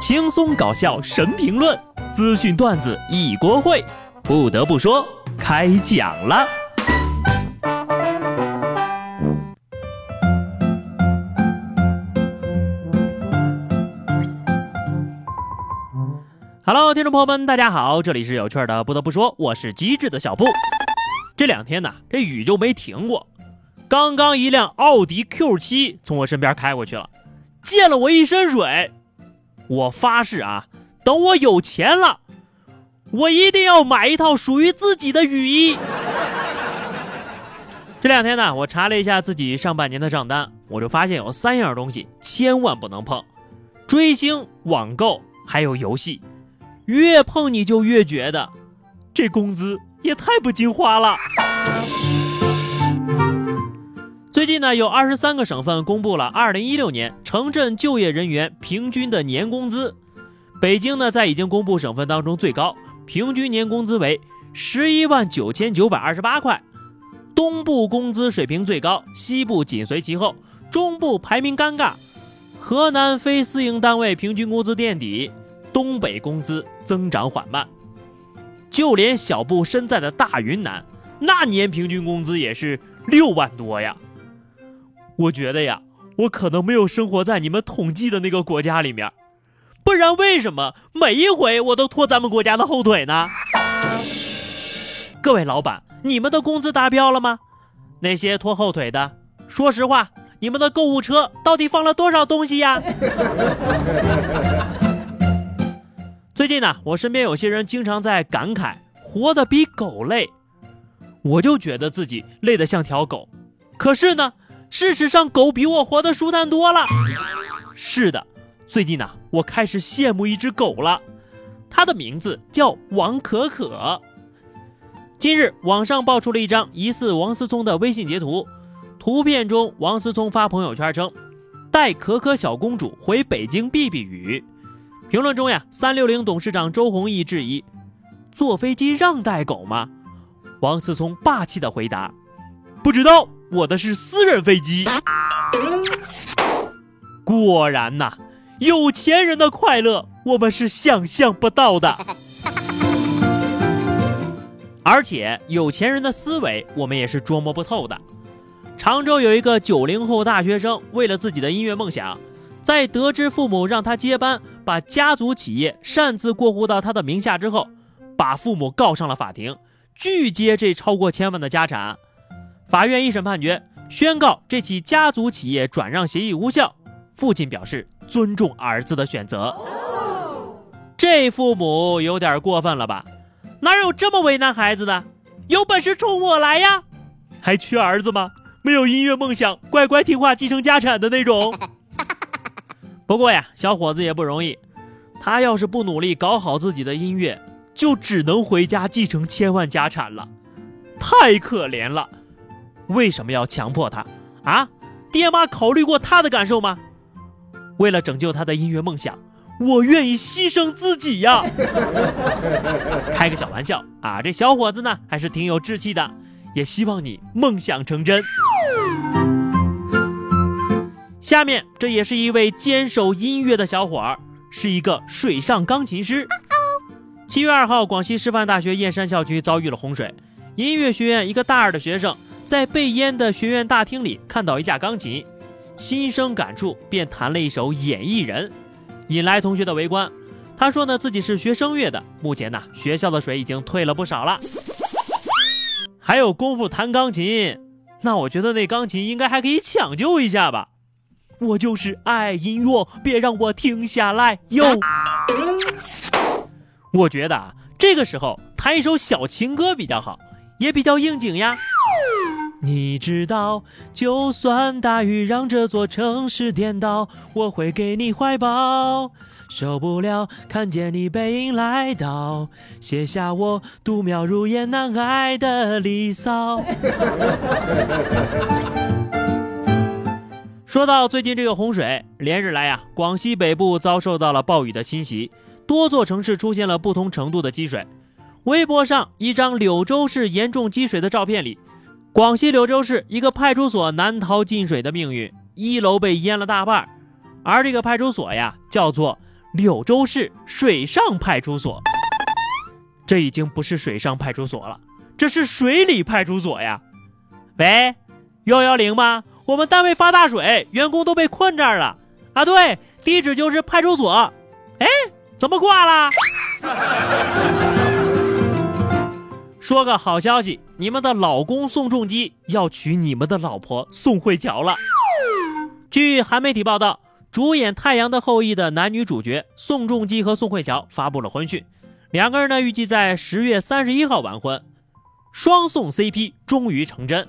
轻松搞笑神评论，资讯段子一锅烩。不得不说，开讲了。Hello，听众朋友们，大家好，这里是有趣的。不得不说，我是机智的小布。这两天呢，这雨就没停过。刚刚一辆奥迪 Q7 从我身边开过去了，溅了我一身水。我发誓啊，等我有钱了，我一定要买一套属于自己的雨衣。这两天呢，我查了一下自己上半年的账单，我就发现有三样东西千万不能碰：追星、网购还有游戏。越碰你就越觉得，这工资也太不经花了。最近呢，有二十三个省份公布了二零一六年城镇就业人员平均的年工资。北京呢，在已经公布省份当中最高，平均年工资为十一万九千九百二十八块。东部工资水平最高，西部紧随其后，中部排名尴尬。河南非私营单位平均工资垫底，东北工资增长缓慢。就连小布身在的大云南，那年平均工资也是六万多呀。我觉得呀，我可能没有生活在你们统计的那个国家里面，不然为什么每一回我都拖咱们国家的后腿呢？各位老板，你们的工资达标了吗？那些拖后腿的，说实话，你们的购物车到底放了多少东西呀？最近呢，我身边有些人经常在感慨活得比狗累，我就觉得自己累得像条狗，可是呢。事实上，狗比我活得舒坦多了。是的，最近呢，我开始羡慕一只狗了，它的名字叫王可可。近日，网上爆出了一张疑似王思聪的微信截图，图片中王思聪发朋友圈称，带可可小公主回北京避避雨。评论中呀，三六零董事长周鸿祎质疑：坐飞机让带狗吗？王思聪霸气的回答：不知道。我的是私人飞机。果然呐，有钱人的快乐我们是想象不到的。而且有钱人的思维我们也是捉摸不透的。常州有一个九零后大学生，为了自己的音乐梦想，在得知父母让他接班，把家族企业擅自过户到他的名下之后，把父母告上了法庭，拒接这超过千万的家产。法院一审判决，宣告这起家族企业转让协议无效。父亲表示尊重儿子的选择。这父母有点过分了吧？哪有这么为难孩子的？有本事冲我来呀！还缺儿子吗？没有音乐梦想，乖乖听话继承家产的那种。不过呀，小伙子也不容易。他要是不努力搞好自己的音乐，就只能回家继承千万家产了，太可怜了。为什么要强迫他啊？爹妈考虑过他的感受吗？为了拯救他的音乐梦想，我愿意牺牲自己呀！开个小玩笑啊！这小伙子呢，还是挺有志气的，也希望你梦想成真。下面这也是一位坚守音乐的小伙儿，是一个水上钢琴师。七月二号，广西师范大学燕山校区遭遇了洪水，音乐学院一个大二的学生。在被淹的学院大厅里看到一架钢琴，心生感触，便弹了一首《演艺人》，引来同学的围观。他说呢，自己是学声乐的，目前呢，学校的水已经退了不少了，还有功夫弹钢琴，那我觉得那钢琴应该还可以抢救一下吧。我就是爱音乐，别让我停下来哟。我觉得啊，这个时候弹一首小情歌比较好，也比较应景呀。你知道，就算大雨让这座城市颠倒，我会给你怀抱。受不了看见你背影来到，写下我度秒如烟难挨的离骚。说到最近这个洪水，连日来呀，广西北部遭受到了暴雨的侵袭，多座城市出现了不同程度的积水。微博上一张柳州市严重积水的照片里。广西柳州市一个派出所难逃进水的命运，一楼被淹了大半，而这个派出所呀，叫做柳州市水上派出所。这已经不是水上派出所了，这是水里派出所呀！喂，幺幺零吗？我们单位发大水，员工都被困这儿了。啊，对，地址就是派出所。哎，怎么挂了？说个好消息，你们的老公宋仲基要娶你们的老婆宋慧乔了。据韩媒体报道，主演《太阳的后裔》的男女主角宋仲基和宋慧乔发布了婚讯。两个人呢，预计在十月三十一号完婚，双宋 CP 终于成真。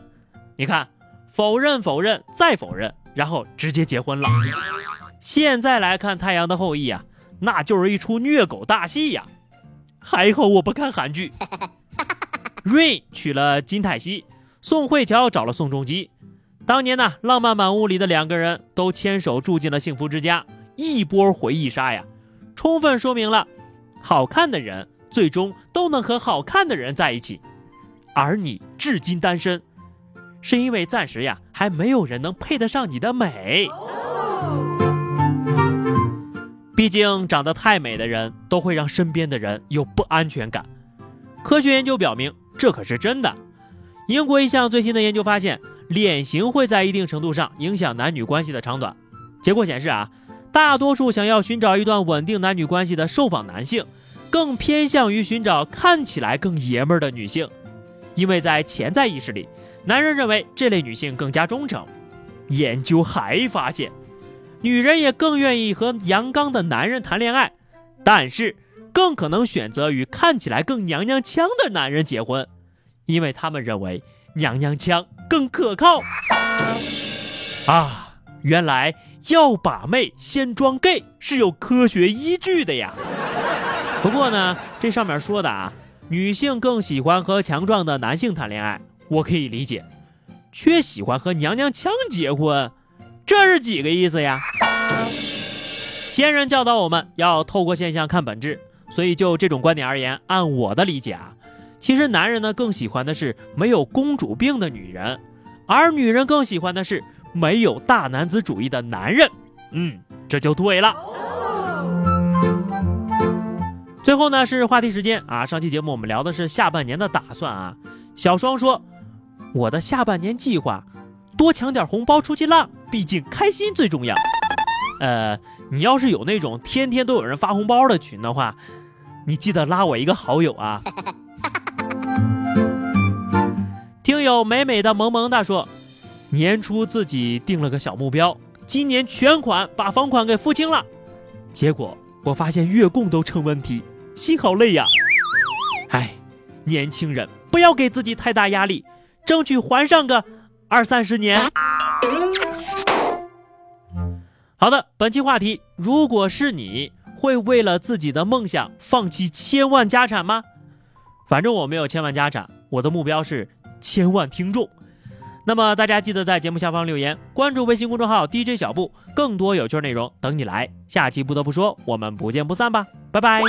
你看，否认、否认、再否认，然后直接结婚了。现在来看《太阳的后裔》啊，那就是一出虐狗大戏呀。还好我不看韩剧。Rain 娶了金泰熙，宋慧乔找了宋仲基。当年呢，浪漫满屋里的两个人都牵手住进了幸福之家，一波回忆杀呀，充分说明了。好看的人最终都能和好看的人在一起，而你至今单身，是因为暂时呀还没有人能配得上你的美。毕竟长得太美的人都会让身边的人有不安全感。科学研究表明，这可是真的。英国一项最新的研究发现，脸型会在一定程度上影响男女关系的长短。结果显示啊。大多数想要寻找一段稳定男女关系的受访男性，更偏向于寻找看起来更爷们儿的女性，因为在潜在意识里，男人认为这类女性更加忠诚。研究还发现，女人也更愿意和阳刚的男人谈恋爱，但是更可能选择与看起来更娘娘腔的男人结婚，因为他们认为娘娘腔更可靠。啊，原来。要把妹先装 gay 是有科学依据的呀。不过呢，这上面说的啊，女性更喜欢和强壮的男性谈恋爱，我可以理解，却喜欢和娘娘腔结婚，这是几个意思呀？先人教导我们要透过现象看本质，所以就这种观点而言，按我的理解啊，其实男人呢更喜欢的是没有公主病的女人，而女人更喜欢的是。没有大男子主义的男人，嗯，这就对了。最后呢是话题时间啊，上期节目我们聊的是下半年的打算啊。小双说，我的下半年计划，多抢点红包出去浪，毕竟开心最重要。呃，你要是有那种天天都有人发红包的群的话，你记得拉我一个好友啊。听友美美的萌萌哒说。年初自己定了个小目标，今年全款把房款给付清了，结果我发现月供都成问题，心好累呀！哎，年轻人不要给自己太大压力，争取还上个二三十年。好的，本期话题，如果是你会为了自己的梦想放弃千万家产吗？反正我没有千万家产，我的目标是千万听众。那么大家记得在节目下方留言，关注微信公众号 DJ 小布，更多有趣内容等你来。下期不得不说，我们不见不散吧，拜拜。